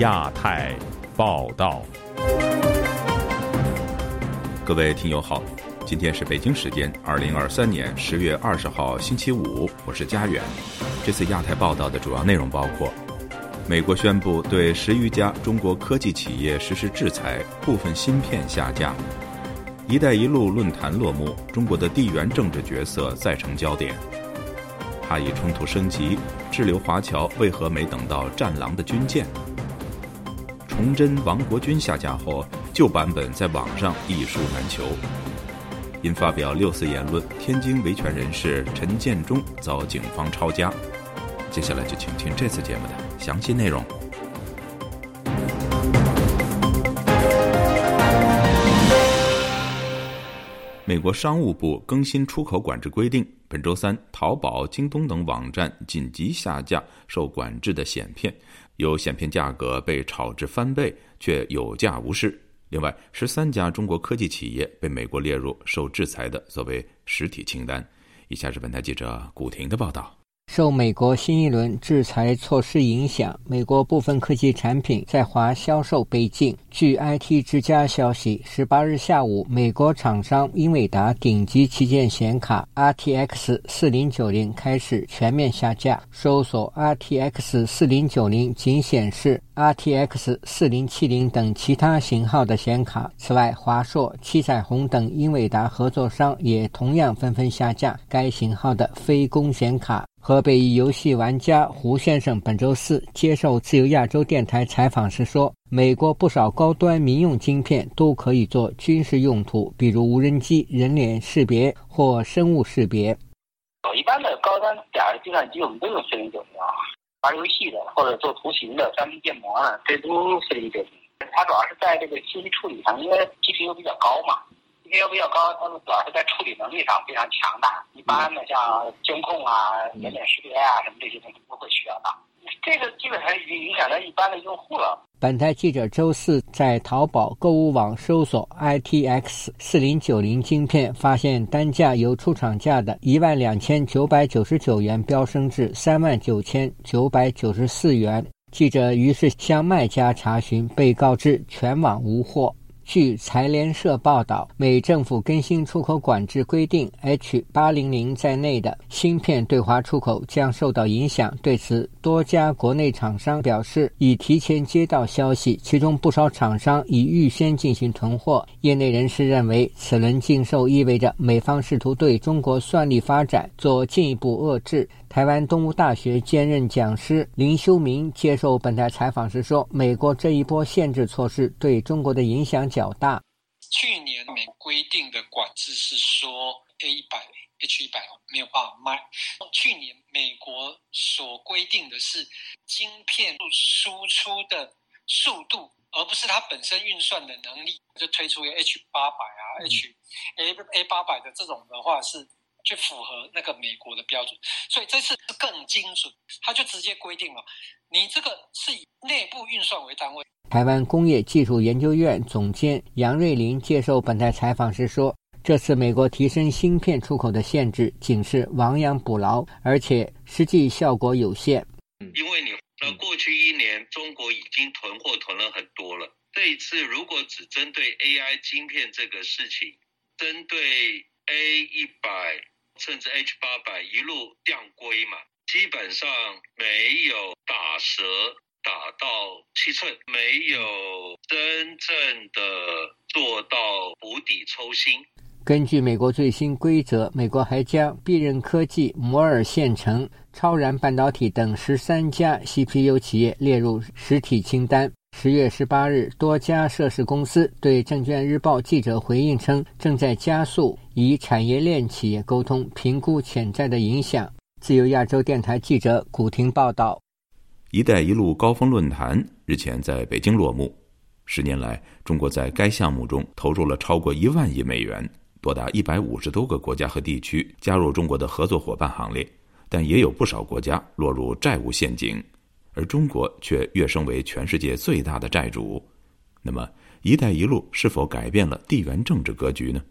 亚太报道，各位听友好，今天是北京时间二零二三年十月二十号星期五，我是佳远。这次亚太报道的主要内容包括：美国宣布对十余家中国科技企业实施制裁，部分芯片下架；“一带一路”论坛落幕，中国的地缘政治角色再成焦点。哈以冲突升级，滞留华侨为何没等到战狼的军舰？崇祯王国军下架后，旧版本在网上一书难求。因发表六四言论，天津维权人士陈建忠遭警方抄家。接下来就请听这次节目的详细内容。美国商务部更新出口管制规定，本周三，淘宝、京东等网站紧急下架受管制的显片，有显片价格被炒至翻倍，却有价无市。另外，十三家中国科技企业被美国列入受制裁的所谓实体清单。以下是本台记者古婷的报道。受美国新一轮制裁措施影响，美国部分科技产品在华销售被禁。据 IT 之家消息，十八日下午，美国厂商英伟达顶级旗舰显卡 RTX 4090开始全面下架。搜索 RTX 4090仅显示 RTX 四零七零等其他型号的显卡。此外，华硕、七彩虹等英伟达合作商也同样纷纷下架该型号的非公显卡。河北一游戏玩家胡先生本周四接受自由亚洲电台采访时说：“美国不少高端民用晶片都可以做军事用途，比如无人机、人脸识别或生物识别。一般的高端点的计算机，我们都用四零九零啊。玩游戏的或者做图形的、三 D 建模的，这都是一点。它主要是在这个信息处理上，因为 GPU 比较高嘛。” GPU 比较高，它们主要是在处理能力上非常强大。一般的像监控啊、人脸识别啊什么这些东西都会需要的。这个基本上已经影响到一般的用户了。本台记者周四在淘宝购物网搜索 ITX 四零九零晶片，发现单价由出厂价的一万两千九百九十九元飙升至三万九千九百九十四元。记者于是向卖家查询，被告知全网无货。据财联社报道，美政府更新出口管制规定，H 八零零在内的芯片对华出口将受到影响。对此，多家国内厂商表示已提前接到消息，其中不少厂商已预先进行囤货。业内人士认为，此轮禁售意味着美方试图对中国算力发展做进一步遏制。台湾东吴大学兼任讲师林修明接受本台采访时说：“美国这一波限制措施对中国的影响较大。去年美规定的管制是说 A 一百 H 一百没有办法卖。去年美国所规定的是晶片输出的速度，而不是它本身运算的能力，就推出 H 八百啊 H A A 八百的这种的话是。”去符合那个美国的标准，所以这次更精准，他就直接规定了，你这个是以内部运算为单位。台湾工业技术研究院总监杨瑞林接受本台采访时说：“这次美国提升芯片出口的限制，仅是亡羊补牢，而且实际效果有限。因为你那过去一年中国已经囤货囤了很多了，这一次如果只针对 AI 芯片这个事情，针对 A 一百。”甚至 H 八百一路降规嘛，基本上没有打折打到七寸，没有真正的做到釜底抽薪。根据美国最新规则，美国还将必任科技、摩尔线程、超然半导体等十三家 CPU 企业列入实体清单。十月十八日，多家涉事公司对《证券日报》记者回应称，正在加速与产业链企业沟通，评估潜在的影响。自由亚洲电台记者古婷报道：“一带一路”高峰论坛日前在北京落幕。十年来，中国在该项目中投入了超过一万亿美元，多达一百五十多个国家和地区加入中国的合作伙伴行列，但也有不少国家落入债务陷阱。而中国却跃升为全世界最大的债主，那么“一带一路”是否改变了地缘政治格局呢？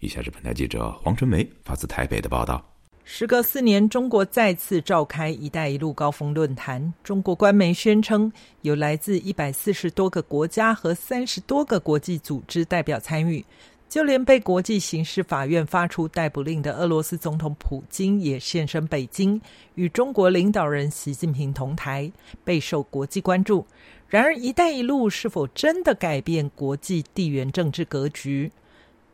以下是本台记者黄春梅发自台北的报道。时隔四年，中国再次召开“一带一路”高峰论坛。中国官媒宣称，有来自一百四十多个国家和三十多个国际组织代表参与，就连被国际刑事法院发出逮捕令的俄罗斯总统普京也现身北京，与中国领导人习近平同台，备受国际关注。然而，“一带一路”是否真的改变国际地缘政治格局？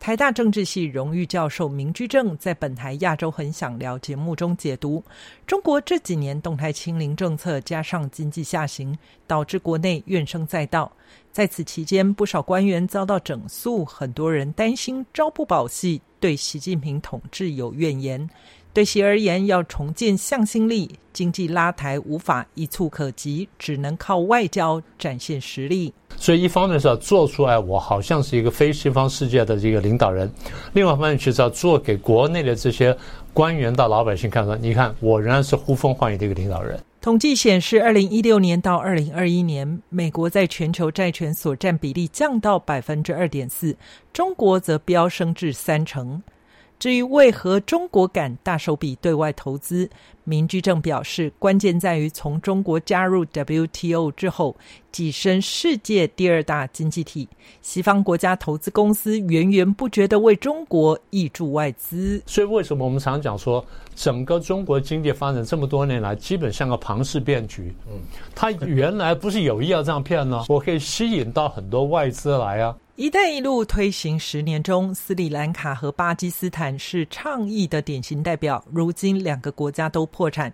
台大政治系荣誉教授明居正在本台《亚洲很想聊》节目中解读：中国这几年动态清零政策加上经济下行，导致国内怨声载道。在此期间，不少官员遭到整肃，很多人担心朝不保夕，对习近平统治有怨言。对其而言，要重建向心力，经济拉抬无法一蹴可及，只能靠外交展现实力。所以，一方面是要做出来，我好像是一个非西方世界的这个领导人；，另外一方面就是要做给国内的这些官员到老百姓看，说你看，我仍然是呼风唤雨的一个领导人。统计显示，二零一六年到二零二一年，美国在全球债权所占比例降到百分之二点四，中国则飙升至三成。至于为何中国敢大手笔对外投资，民居正表示，关键在于从中国加入 WTO 之后，跻身世界第二大经济体，西方国家投资公司源源不绝的为中国挹注外资。所以，为什么我们常讲说，整个中国经济发展这么多年来，基本像个庞氏骗局？嗯，他原来不是有意要这样骗呢？我可以吸引到很多外资来啊。“一带一路”推行十年中，斯里兰卡和巴基斯坦是倡议的典型代表。如今，两个国家都破产。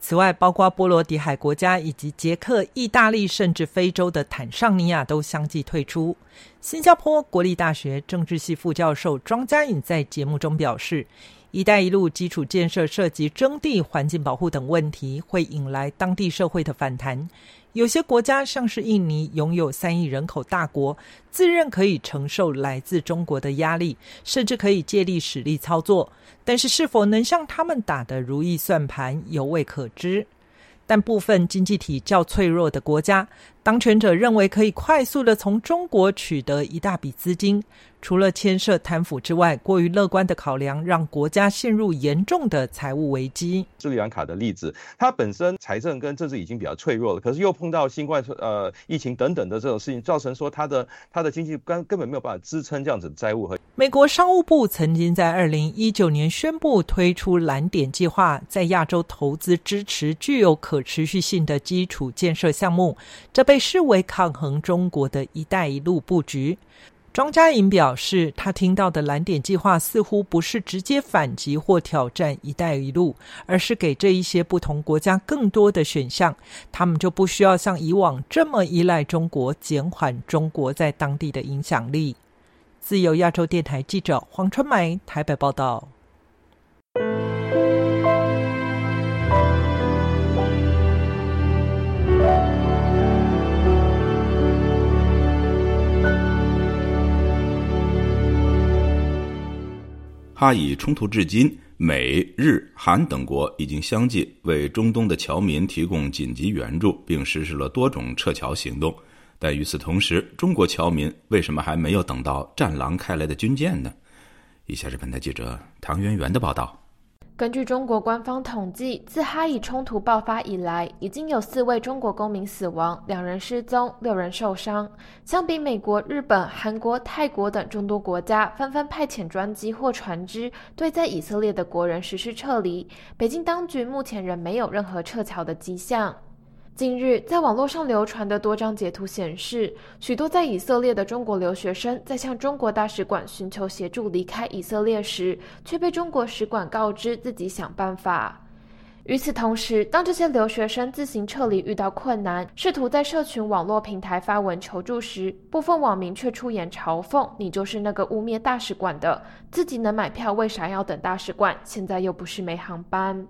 此外，包括波罗的海国家以及捷克、意大利，甚至非洲的坦桑尼亚都相继退出。新加坡国立大学政治系副教授庄家颖在节目中表示：“一带一路”基础建设涉及征地、环境保护等问题，会引来当地社会的反弹。有些国家，像是印尼，拥有三亿人口大国，自认可以承受来自中国的压力，甚至可以借力使力操作。但是，是否能像他们打的如意算盘，犹未可知。但部分经济体较脆弱的国家，当权者认为可以快速的从中国取得一大笔资金。除了牵涉贪腐之外，过于乐观的考量让国家陷入严重的财务危机。斯里兰卡的例子，它本身财政跟政治已经比较脆弱了，可是又碰到新冠呃疫情等等的这种事情，造成说它的它的经济根根本没有办法支撑这样子的债务和。美国商务部曾经在二零一九年宣布推出蓝点计划，在亚洲投资支持具有可持续性的基础建设项目，这被被视为抗衡中国的一带一路布局。庄家颖表示，他听到的蓝点计划似乎不是直接反击或挑战“一带一路”，而是给这一些不同国家更多的选项，他们就不需要像以往这么依赖中国，减缓中国在当地的影响力。自由亚洲电台记者黄春梅台北报道。哈以冲突至今，美日韩等国已经相继为中东的侨民提供紧急援助，并实施了多种撤侨行动。但与此同时，中国侨民为什么还没有等到战狼开来的军舰呢？以下是本台记者唐媛媛的报道。根据中国官方统计，自哈以冲突爆发以来，已经有四位中国公民死亡，两人失踪，六人受伤。相比美国、日本、韩国、泰国等众多国家纷纷派遣专机或船只对在以色列的国人实施撤离，北京当局目前仍没有任何撤侨的迹象。近日，在网络上流传的多张截图显示，许多在以色列的中国留学生在向中国大使馆寻求协助离开以色列时，却被中国使馆告知自己想办法。与此同时，当这些留学生自行撤离遇到困难，试图在社群网络平台发文求助时，部分网民却出言嘲讽：“你就是那个污蔑大使馆的，自己能买票，为啥要等大使馆？现在又不是没航班。”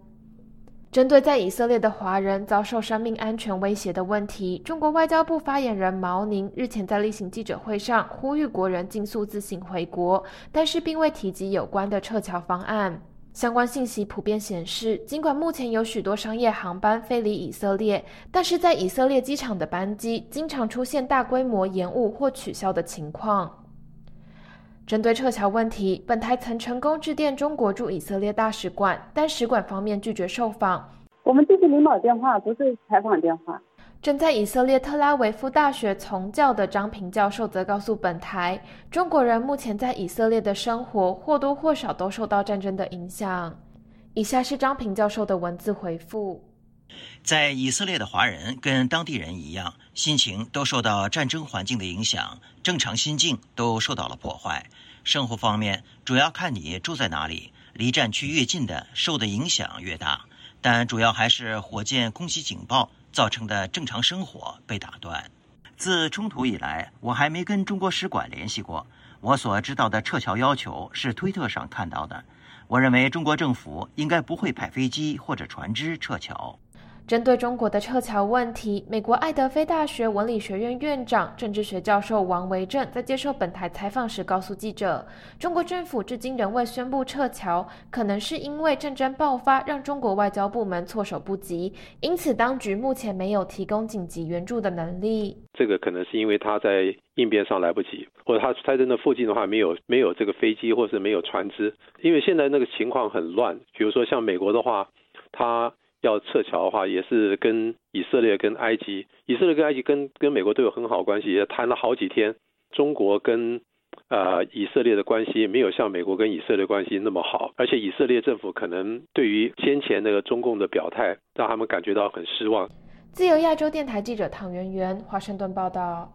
针对在以色列的华人遭受生命安全威胁的问题，中国外交部发言人毛宁日前在例行记者会上呼吁国人尽速自行回国，但是并未提及有关的撤侨方案。相关信息普遍显示，尽管目前有许多商业航班飞离以色列，但是在以色列机场的班机经常出现大规模延误或取消的情况。针对撤侨问题，本台曾成功致电中国驻以色列大使馆，但使馆方面拒绝受访。我们这是领导电话，不是采访电话。正在以色列特拉维夫大学从教的张平教授则告诉本台，中国人目前在以色列的生活或多或少都受到战争的影响。以下是张平教授的文字回复：在以色列的华人跟当地人一样，心情都受到战争环境的影响，正常心境都受到了破坏。生活方面，主要看你住在哪里，离战区越近的，受的影响越大。但主要还是火箭空袭警报。造成的正常生活被打断。自冲突以来，我还没跟中国使馆联系过。我所知道的撤侨要求是推特上看到的。我认为中国政府应该不会派飞机或者船只撤侨。针对中国的撤侨问题，美国爱德菲大学文理学院院长、政治学教授王维正在接受本台采访时告诉记者：“中国政府至今仍未宣布撤侨，可能是因为战争爆发让中国外交部门措手不及，因此当局目前没有提供紧急援助的能力。这个可能是因为他在应变上来不及，或者他他在那附近的话没有没有这个飞机，或是没有船只。因为现在那个情况很乱，比如说像美国的话，他。”要撤侨的话，也是跟以色列、跟埃及，以色列跟埃及跟跟美国都有很好关系，也谈了好几天。中国跟呃以色列的关系没有像美国跟以色列关系那么好，而且以色列政府可能对于先前那个中共的表态，让他们感觉到很失望。自由亚洲电台记者唐媛媛，华盛顿报道。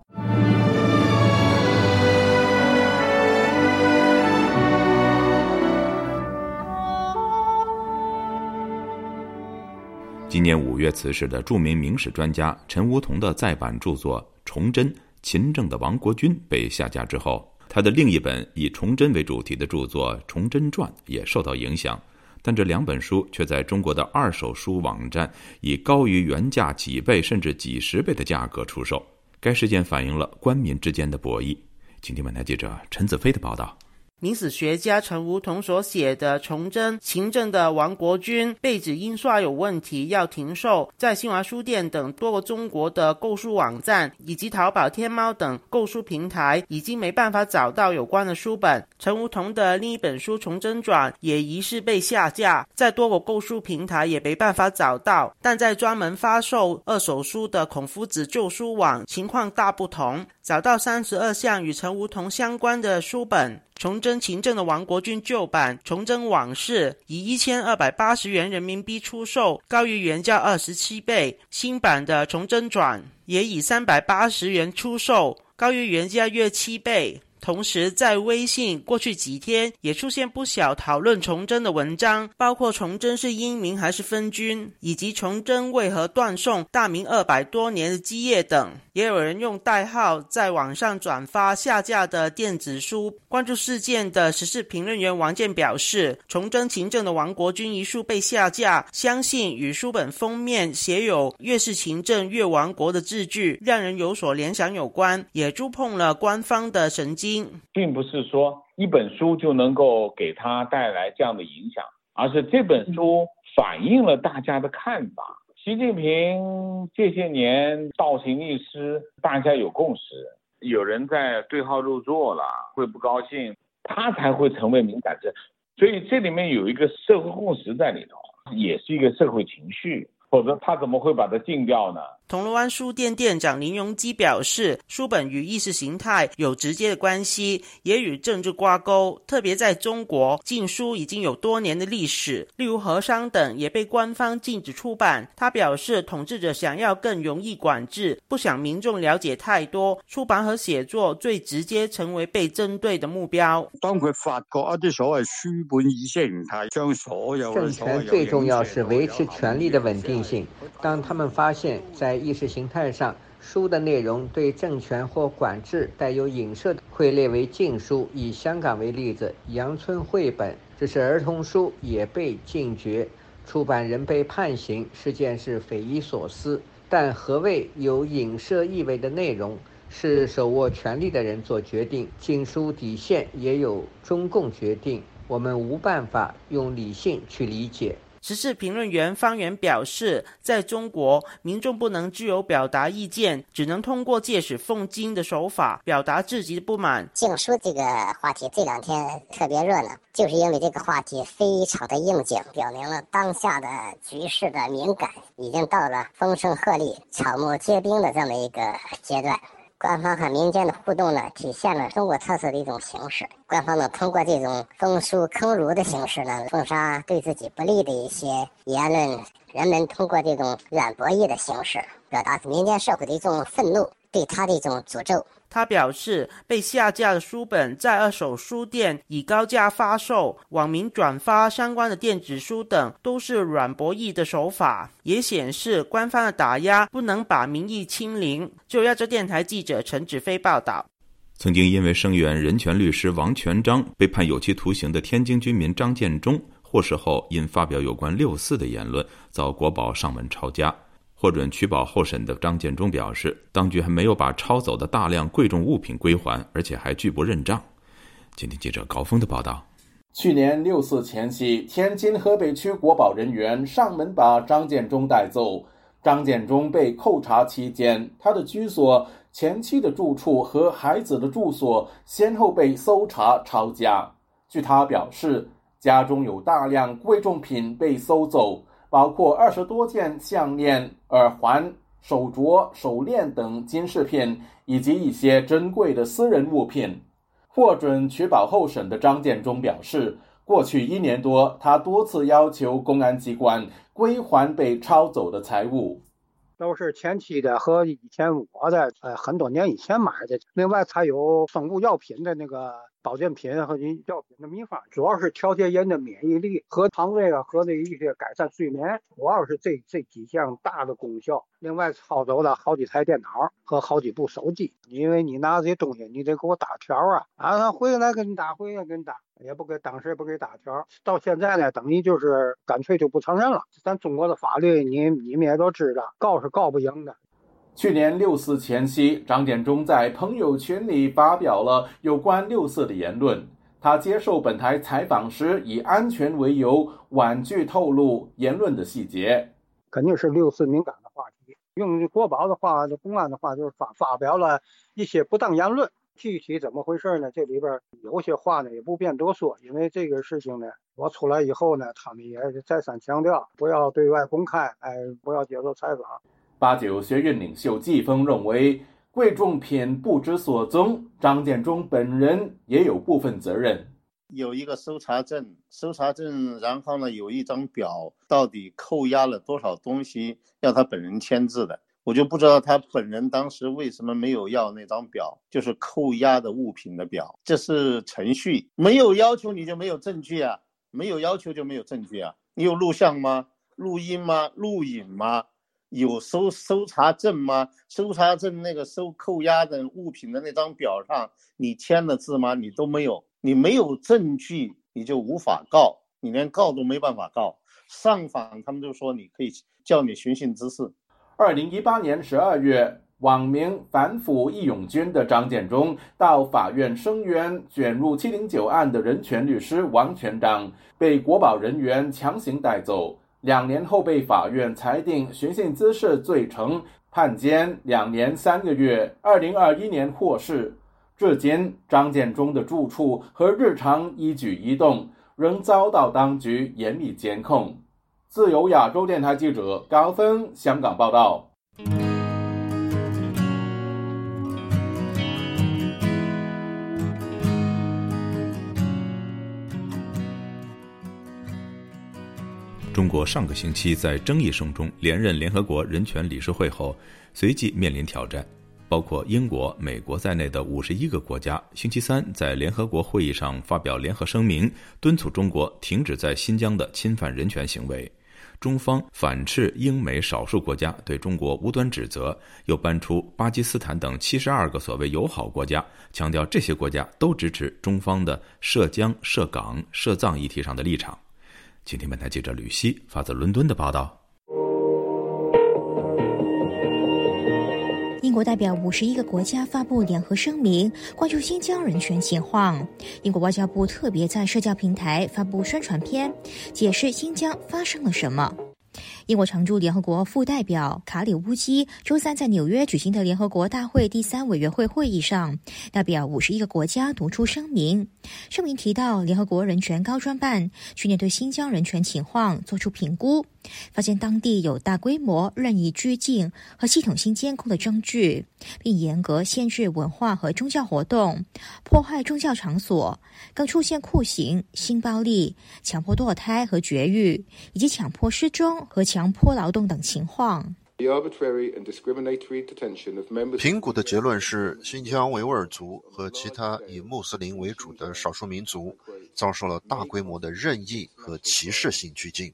今年五月辞世的著名明史专家陈梧桐的再版著作《崇祯：勤政的亡国君》被下架之后，他的另一本以崇祯为主题的著作《崇祯传》也受到影响。但这两本书却在中国的二手书网站以高于原价几倍甚至几十倍的价格出售。该事件反映了官民之间的博弈。请听本台记者陈子飞的报道。明史学家陈梧桐所写的《崇祯勤政的亡国君》被指印刷有问题，要停售。在新华书店等多个中国的购书网站以及淘宝、天猫等购书平台，已经没办法找到有关的书本。陈梧桐的另一本书《崇祯传》也疑似被下架，在多个购书平台也没办法找到。但在专门发售二手书的孔夫子旧书网，情况大不同，找到三十二项与陈梧桐相关的书本。崇祯勤政的王国军旧版《崇祯往事》以一千二百八十元人民币出售，高于原价二十七倍；新版的《崇祯传》也以三百八十元出售，高于原价约七倍。同时，在微信过去几天也出现不少讨论崇祯的文章，包括崇祯是英明还是分君，以及崇祯为何断送大明二百多年的基业等。也有人用代号在网上转发下架的电子书。关注事件的时事评论员王健表示：“崇祯勤政的亡国君一书被下架，相信与书本封面写有‘越是勤政越亡国’的字句，让人有所联想有关，也触碰了官方的神经。”并不是说一本书就能够给他带来这样的影响，而是这本书反映了大家的看法。习近平这些年倒行逆施，大家有共识。有人在对号入座了，会不高兴，他才会成为敏感症。所以这里面有一个社会共识在里头，也是一个社会情绪。否则他怎么会把它禁掉呢？铜锣湾书店店长林荣基表示，书本与意识形态有直接的关系，也与政治挂钩。特别在中国，禁书已经有多年的历史，例如和商等也被官方禁止出版。他表示，统治者想要更容易管制，不想民众了解太多，出版和写作最直接成为被针对的目标。当佢发觉一啲所谓书本意识形态将所有政权最重要是维持权力的稳当他们发现，在意识形态上，书的内容对政权或管制带有影射，会列为禁书。以香港为例子，阳春绘本这是儿童书，也被禁绝，出版人被判刑，事件是匪夷所思。但何谓有影射意味的内容，是手握权力的人做决定。禁书底线也有中共决定，我们无办法用理性去理解。时事评论员方源表示，在中国，民众不能自由表达意见，只能通过借史讽今的手法表达自己的不满。禁书这个话题这两天特别热闹，就是因为这个话题非常的应景，表明了当下的局势的敏感，已经到了风声鹤唳、草木皆兵的这么一个阶段。官方和民间的互动呢，体现了中国特色的一种形式。官方呢，通过这种封书坑儒的形式呢，封杀对自己不利的一些言论；人们通过这种软博弈的形式，表达民间社会的一种愤怒，对他的一种诅咒。他表示，被下架的书本在二手书店以高价发售，网民转发相关的电子书等，都是软博弈的手法，也显示官方的打压不能把民意清零。就亚洲电台记者陈子飞报道。曾经因为声援人权律师王全章被判有期徒刑的天津居民张建忠，获释后因发表有关六四的言论，遭国宝上门抄家。获准取保候审的张建中表示，当局还没有把抄走的大量贵重物品归还，而且还拒不认账。今天记者高峰的报道：去年六四前夕，天津河北区国保人员上门把张建中带走。张建中被扣查期间，他的居所、前妻的住处和孩子的住所先后被搜查抄家。据他表示，家中有大量贵重品被搜走。包括二十多件项链、耳环、手镯、手链等金饰品，以及一些珍贵的私人物品。获准取保候审的张建忠表示，过去一年多，他多次要求公安机关归还被抄走的财物。都是前期的和以前我的，呃，很多年以前买的。另外，还有生物药品的那个保健品和您药品的秘方，主要是调节人的免疫力和肠胃啊，和那一些改善睡眠，主要是这这几项大的功效。另外，抄走了好几台电脑和好几部手机，因为你拿这些东西，你得给我打条啊，啊，回来给你打，回来给你打。也不给当时也不给打条，到现在呢，等于就是干脆就不承认了。咱中国的法律，你你们也都知道，告是告不赢的。去年六四前夕，张建忠在朋友圈里发表了有关六四的言论。他接受本台采访时，以安全为由婉拒透露言论的细节。肯定是六四敏感的话题，用国宝的话、公安的话，就是发发表了一些不当言论。具体怎么回事呢？这里边有些话呢也不便多说，因为这个事情呢，我出来以后呢，他们也再三强调不要对外公开，哎，不要接受采访。八九学院领袖季风认为，贵重品不知所踪，张建中本人也有部分责任。有一个搜查证，搜查证，然后呢有一张表，到底扣押了多少东西，要他本人签字的。我就不知道他本人当时为什么没有要那张表，就是扣押的物品的表。这是程序，没有要求你就没有证据啊，没有要求就没有证据啊。你有录像吗？录音吗？录影吗？有搜搜查证吗？搜查证那个收扣押的物品的那张表上，你签了字吗？你都没有，你没有证据，你就无法告，你连告都没办法告。上访他们就说你可以叫你寻衅滋事。二零一八年十二月，网名反腐义勇军的张建中到法院声援卷入七零九案的人权律师王全章，被国保人员强行带走。两年后被法院裁定寻衅滋事罪成，判监两年三个月。二零二一年获释，至今张建忠的住处和日常一举一动仍遭到当局严密监控。自由亚洲电台记者高峰香港报道：中国上个星期在争议声中连任联合国人权理事会后，随即面临挑战。包括英国、美国在内的五十一个国家，星期三在联合国会议上发表联合声明，敦促中国停止在新疆的侵犯人权行为。中方反斥英美少数国家对中国无端指责，又搬出巴基斯坦等七十二个所谓友好国家，强调这些国家都支持中方的涉疆、涉港、涉藏议题上的立场。今天本台记者吕希发自伦敦的报道。英国代表五十一个国家发布联合声明，关注新疆人权情况。英国外交部特别在社交平台发布宣传片，解释新疆发生了什么。英国常驻联合国副代表卡里乌基周三在纽约举行的联合国大会第三委员会会议上，代表五十一个国家读出声明。声明提到，联合国人权高专办去年对新疆人权情况作出评估，发现当地有大规模任意拘禁和系统性监控的证据，并严格限制文化和宗教活动，破坏宗教场所，更出现酷刑、性暴力、强迫堕胎和绝育，以及强迫失踪和强。迫劳动等情况。评估的结论是，新疆维吾尔族和其他以穆斯林为主的少数民族遭受了大规模的任意和歧视性拘禁，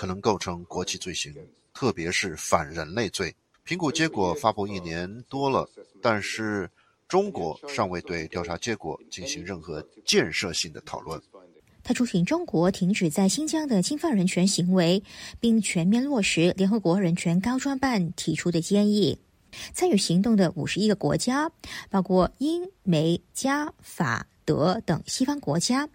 可能构成国际罪行，特别是反人类罪。评估结果发布一年多了，但是中国尚未对调查结果进行任何建设性的讨论。他促请中国停止在新疆的侵犯人权行为，并全面落实联合国人权高专办提出的建议。参与行动的五十一个国家，包括英、美、加、法、德等西方国家，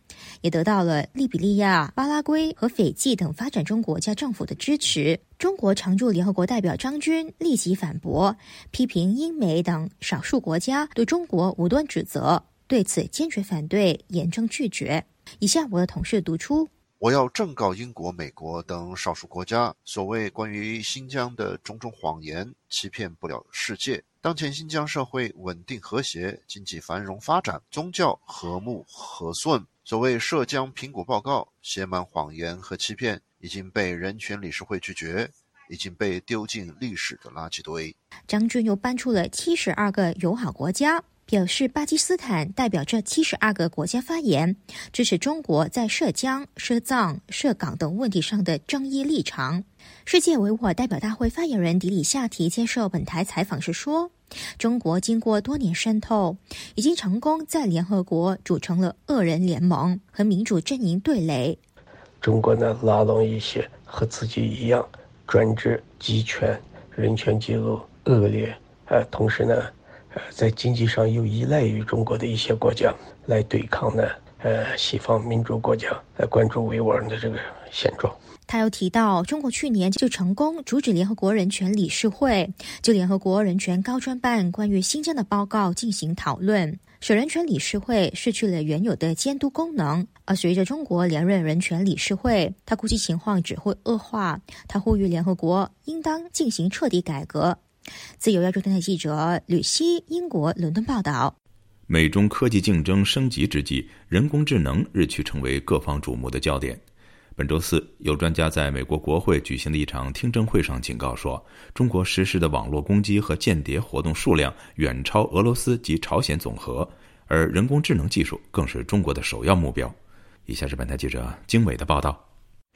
也得到了利比利亚、巴拉圭和斐济等发展中国家政府的支持。中国常驻联合国代表张军立即反驳，批评英美等少数国家对中国无端指责，对此坚决反对，严正拒绝。以下我的同事读出：我要正告英国、美国等少数国家，所谓关于新疆的种种谎言，欺骗不了世界。当前新疆社会稳定和谐，经济繁荣发展，宗教和睦和顺。所谓涉疆评估报告，写满谎言和欺骗，已经被人权理事会拒绝，已经被丢进历史的垃圾堆。张军又搬出了七十二个友好国家。表示巴基斯坦代表这七十二个国家发言，支持中国在涉疆、涉藏、涉港等问题上的争议立场。世界维吾尔代表大会发言人迪里夏提接受本台采访时说：“中国经过多年渗透，已经成功在联合国组成了恶人联盟，和民主阵营对垒。中国呢，拉拢一些和自己一样专制、集权、人权记录恶劣，呃，同时呢。”呃在经济上又依赖于中国的一些国家来对抗呢，呃，西方民主国家来关注维吾尔的这个现状。他又提到，中国去年就成功阻止联合国人权理事会就联合国人权高专办关于新疆的报告进行讨论，使人权理事会失去了原有的监督功能。而随着中国连任人权理事会，他估计情况只会恶化。他呼吁联合国应当进行彻底改革。自由亚洲电台记者吕希，英国伦敦报道：美中科技竞争升级之际，人工智能日趋成为各方瞩目的焦点。本周四，有专家在美国国会举行的一场听证会上警告说，中国实施的网络攻击和间谍活动数量远超俄罗斯及朝鲜总和，而人工智能技术更是中国的首要目标。以下是本台记者经纬的报道。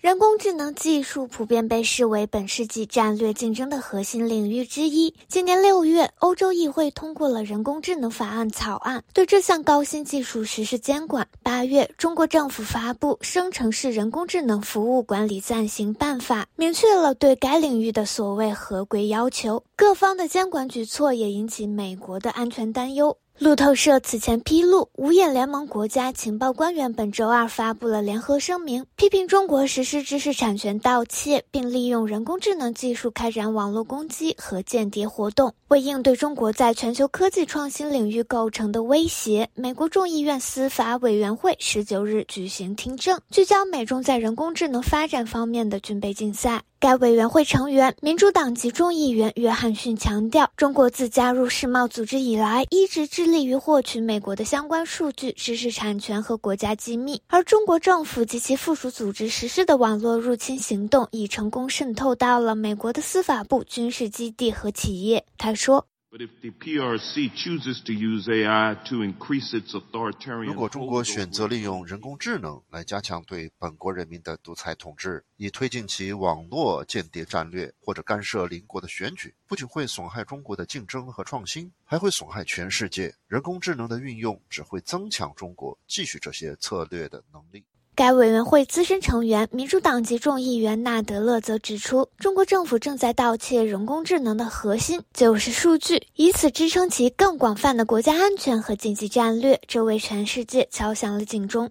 人工智能技术普遍被视为本世纪战略竞争的核心领域之一。今年六月，欧洲议会通过了人工智能法案草案，对这项高新技术实施监管。八月，中国政府发布《生成式人工智能服务管理暂行办法》，明确了对该领域的所谓合规要求。各方的监管举措也引起美国的安全担忧。路透社此前披露，五眼联盟国家情报官员本周二发布了联合声明，批评中国实施知识产权盗窃，并利用人工智能技术开展网络攻击和间谍活动。为应对中国在全球科技创新领域构成的威胁，美国众议院司法委员会十九日举行听证，聚焦美中在人工智能发展方面的军备竞赛。该委员会成员民主党籍众议员约翰逊强调，中国自加入世贸组织以来，一直致力于获取美国的相关数据、知识产权和国家机密。而中国政府及其附属组织实施的网络入侵行动，已成功渗透到了美国的司法部、军事基地和企业。他说。如果中国选择利用人工智能来加强对本国人民的独裁统治，以推进其网络间谍战略，或者干涉邻国的选举，不仅会损害中国的竞争和创新，还会损害全世界。人工智能的运用只会增强中国继续这些策略的能力。该委员会资深成员、民主党籍众议员纳德勒则指出，中国政府正在盗窃人工智能的核心，就是数据，以此支撑其更广泛的国家安全和经济战略，这为全世界敲响了警钟。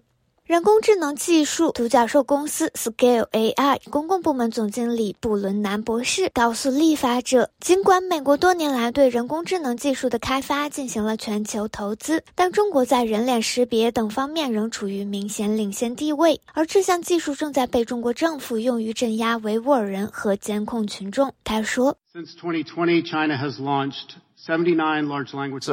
人工智能技术独角兽公司 Scale AI 公共部门总经理布伦南博士告诉立法者，尽管美国多年来对人工智能技术的开发进行了全球投资，但中国在人脸识别等方面仍处于明显领先地位，而这项技术正在被中国政府用于镇压维吾尔人和监控群众。他说：“Since 2020, China has launched.” 自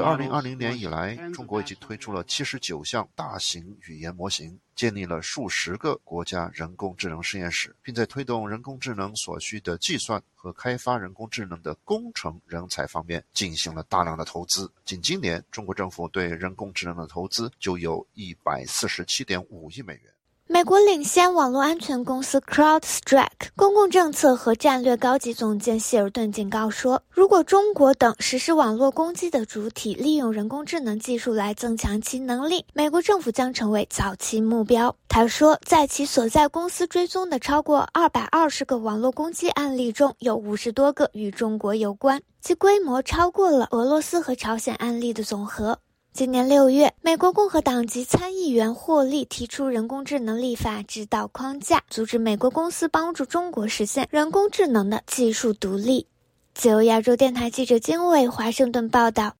二零二零年以来，中国已经推出了七十九项大型语言模型，建立了数十个国家人工智能实验室，并在推动人工智能所需的计算和开发人工智能的工程人才方面进行了大量的投资。仅今年，中国政府对人工智能的投资就有一百四十七点五亿美元。美国领先网络安全公司 CrowdStrike 公共政策和战略高级总监希尔顿警告说，如果中国等实施网络攻击的主体利用人工智能技术来增强其能力，美国政府将成为早期目标。他说，在其所在公司追踪的超过二百二十个网络攻击案例中，有五十多个与中国有关，其规模超过了俄罗斯和朝鲜案例的总和。今年六月，美国共和党籍参议员霍利提出人工智能立法指导框架，阻止美国公司帮助中国实现人工智能的技术独立。自由亚洲电台记者金伟华盛顿报道。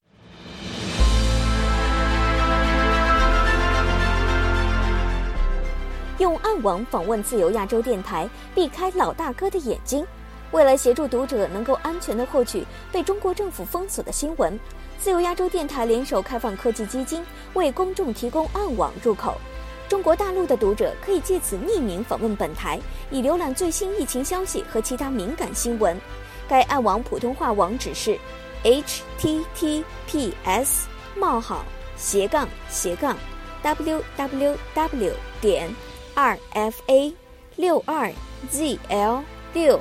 用暗网访问自由亚洲电台，避开老大哥的眼睛。为了协助读者能够安全地获取被中国政府封锁的新闻。自由亚洲电台联手开放科技基金，为公众提供暗网入口。中国大陆的读者可以借此匿名访问本台，以浏览最新疫情消息和其他敏感新闻。该暗网普通话网址是：https: 冒号斜杠斜杠 www 点 rfa 六二 zl 六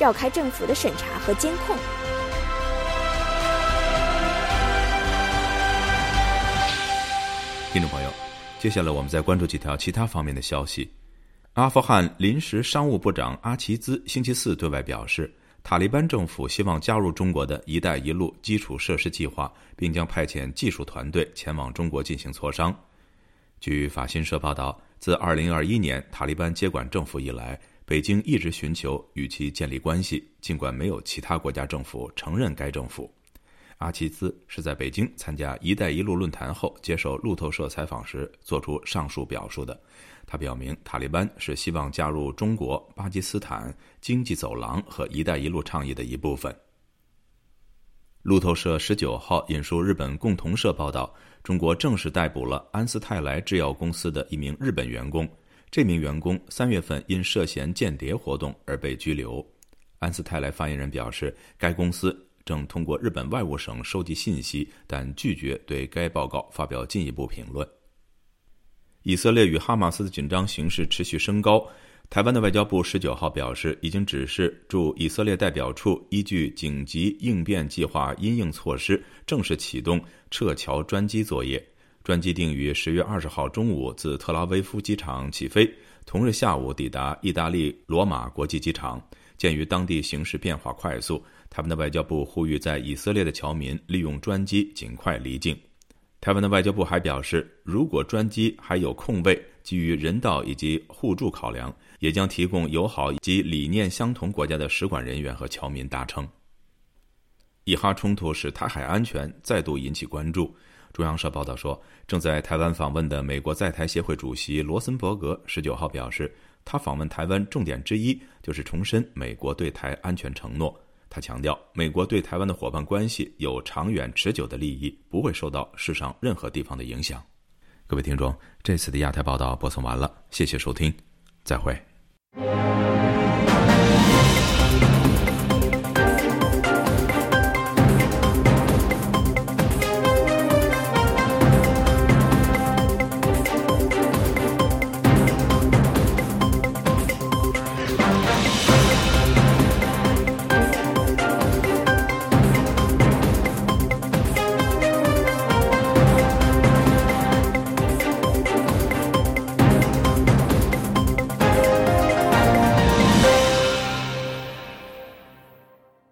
绕开政府的审查和监控。听众朋友，接下来我们再关注几条其他方面的消息。阿富汗临时商务部长阿齐兹星期四对外表示，塔利班政府希望加入中国的一带一路基础设施计划，并将派遣技术团队前往中国进行磋商。据法新社报道，自2021年塔利班接管政府以来，北京一直寻求与其建立关系，尽管没有其他国家政府承认该政府。阿齐兹是在北京参加“一带一路”论坛后接受路透社采访时做出上述表述的。他表明，塔利班是希望加入中国、巴基斯坦经济走廊和“一带一路”倡议的一部分。路透社十九号引述日本共同社报道，中国正式逮捕了安斯泰来制药公司的一名日本员工。这名员工三月份因涉嫌间谍活动而被拘留。安斯泰来发言人表示，该公司。正通过日本外务省收集信息，但拒绝对该报告发表进一步评论。以色列与哈马斯的紧张形势持续升高。台湾的外交部十九号表示，已经指示驻以色列代表处依据紧急应变计划因应措施，正式启动撤侨专机作业。专机定于十月二十号中午自特拉维夫机场起飞，同日下午抵达意大利罗马国际机场。鉴于当地形势变化快速。台湾的外交部呼吁在以色列的侨民利用专机尽快离境。台湾的外交部还表示，如果专机还有空位，基于人道以及互助考量，也将提供友好及理念相同国家的使馆人员和侨民搭乘。以哈冲突使台海安全再度引起关注。中央社报道说，正在台湾访问的美国在台协会主席罗森伯格十九号表示，他访问台湾重点之一就是重申美国对台安全承诺。他强调，美国对台湾的伙伴关系有长远持久的利益，不会受到世上任何地方的影响。各位听众，这次的亚太报道播送完了，谢谢收听，再会。